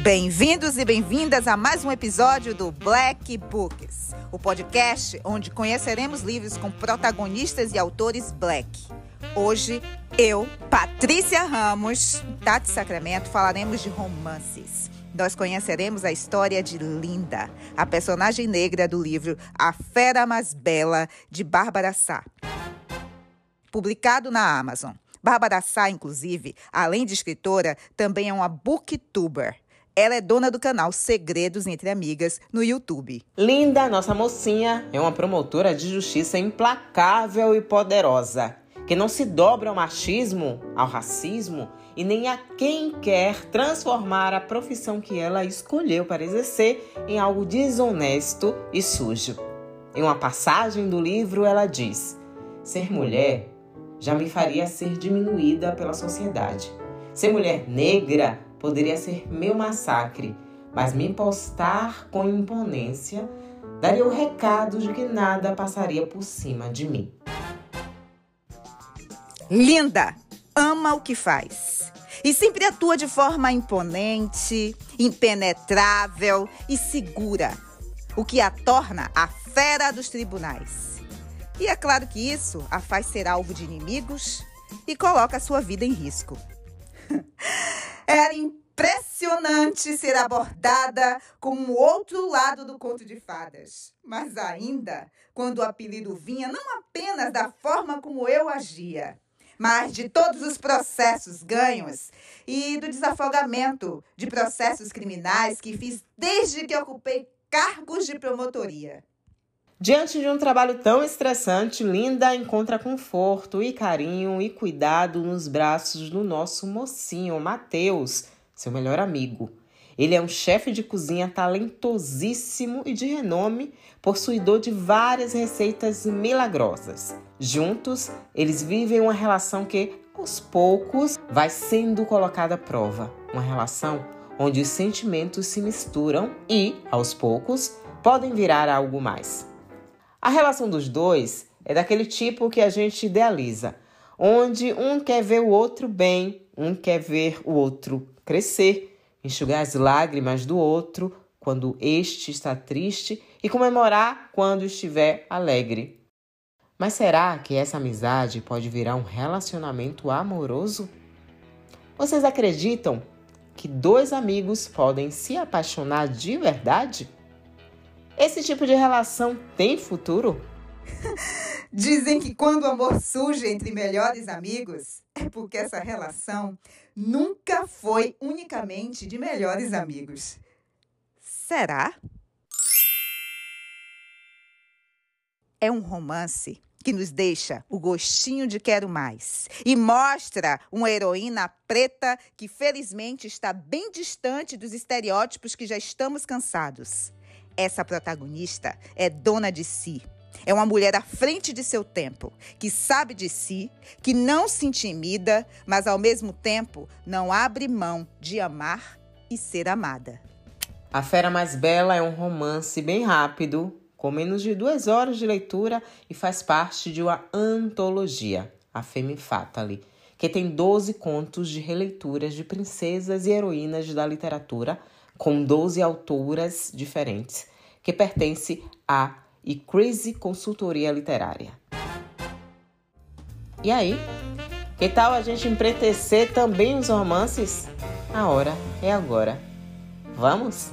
Bem-vindos e bem-vindas a mais um episódio do Black Books, o podcast onde conheceremos livros com protagonistas e autores black. Hoje, eu, Patrícia Ramos, Tati Sacramento, falaremos de romances. Nós conheceremos a história de Linda, a personagem negra do livro A Fera Mais Bela, de Bárbara Sá. Publicado na Amazon. Bárbara Sá, inclusive, além de escritora, também é uma booktuber. Ela é dona do canal Segredos Entre Amigas no YouTube. Linda, nossa mocinha, é uma promotora de justiça implacável e poderosa, que não se dobra ao machismo, ao racismo e nem a quem quer transformar a profissão que ela escolheu para exercer em algo desonesto e sujo. Em uma passagem do livro, ela diz: Ser mulher já me faria ser diminuída pela sociedade. Ser mulher negra poderia ser meu massacre, mas me postar com imponência daria o recado de que nada passaria por cima de mim. Linda! Ama o que faz. E sempre atua de forma imponente, impenetrável e segura, o que a torna a fera dos tribunais. E é claro que isso a faz ser alvo de inimigos e coloca a sua vida em risco. Era impressionante ser abordada como o outro lado do conto de fadas. Mas ainda, quando o apelido vinha não apenas da forma como eu agia, mas de todos os processos ganhos e do desafogamento de processos criminais que fiz desde que ocupei cargos de promotoria. Diante de um trabalho tão estressante, Linda encontra conforto e carinho e cuidado nos braços do nosso mocinho, Matheus, seu melhor amigo. Ele é um chefe de cozinha talentosíssimo e de renome, possuidor de várias receitas milagrosas. Juntos, eles vivem uma relação que, aos poucos, vai sendo colocada à prova. Uma relação onde os sentimentos se misturam e, aos poucos, podem virar algo mais. A relação dos dois é daquele tipo que a gente idealiza, onde um quer ver o outro bem, um quer ver o outro crescer, enxugar as lágrimas do outro quando este está triste e comemorar quando estiver alegre. Mas será que essa amizade pode virar um relacionamento amoroso? Vocês acreditam que dois amigos podem se apaixonar de verdade? Esse tipo de relação tem futuro? Dizem que quando o amor surge entre melhores amigos, é porque essa relação nunca foi unicamente de melhores amigos. Será? É um romance que nos deixa o gostinho de quero mais e mostra uma heroína preta que felizmente está bem distante dos estereótipos que já estamos cansados. Essa protagonista é dona de si. É uma mulher à frente de seu tempo, que sabe de si, que não se intimida, mas ao mesmo tempo não abre mão de amar e ser amada. A Fera Mais Bela é um romance bem rápido, com menos de duas horas de leitura e faz parte de uma antologia, a Femme Fatale, que tem 12 contos de releituras de princesas e heroínas da literatura com 12 autoras diferentes, que pertence à Crazy Consultoria Literária. E aí? Que tal a gente empretecer também os romances? A hora é agora. Vamos?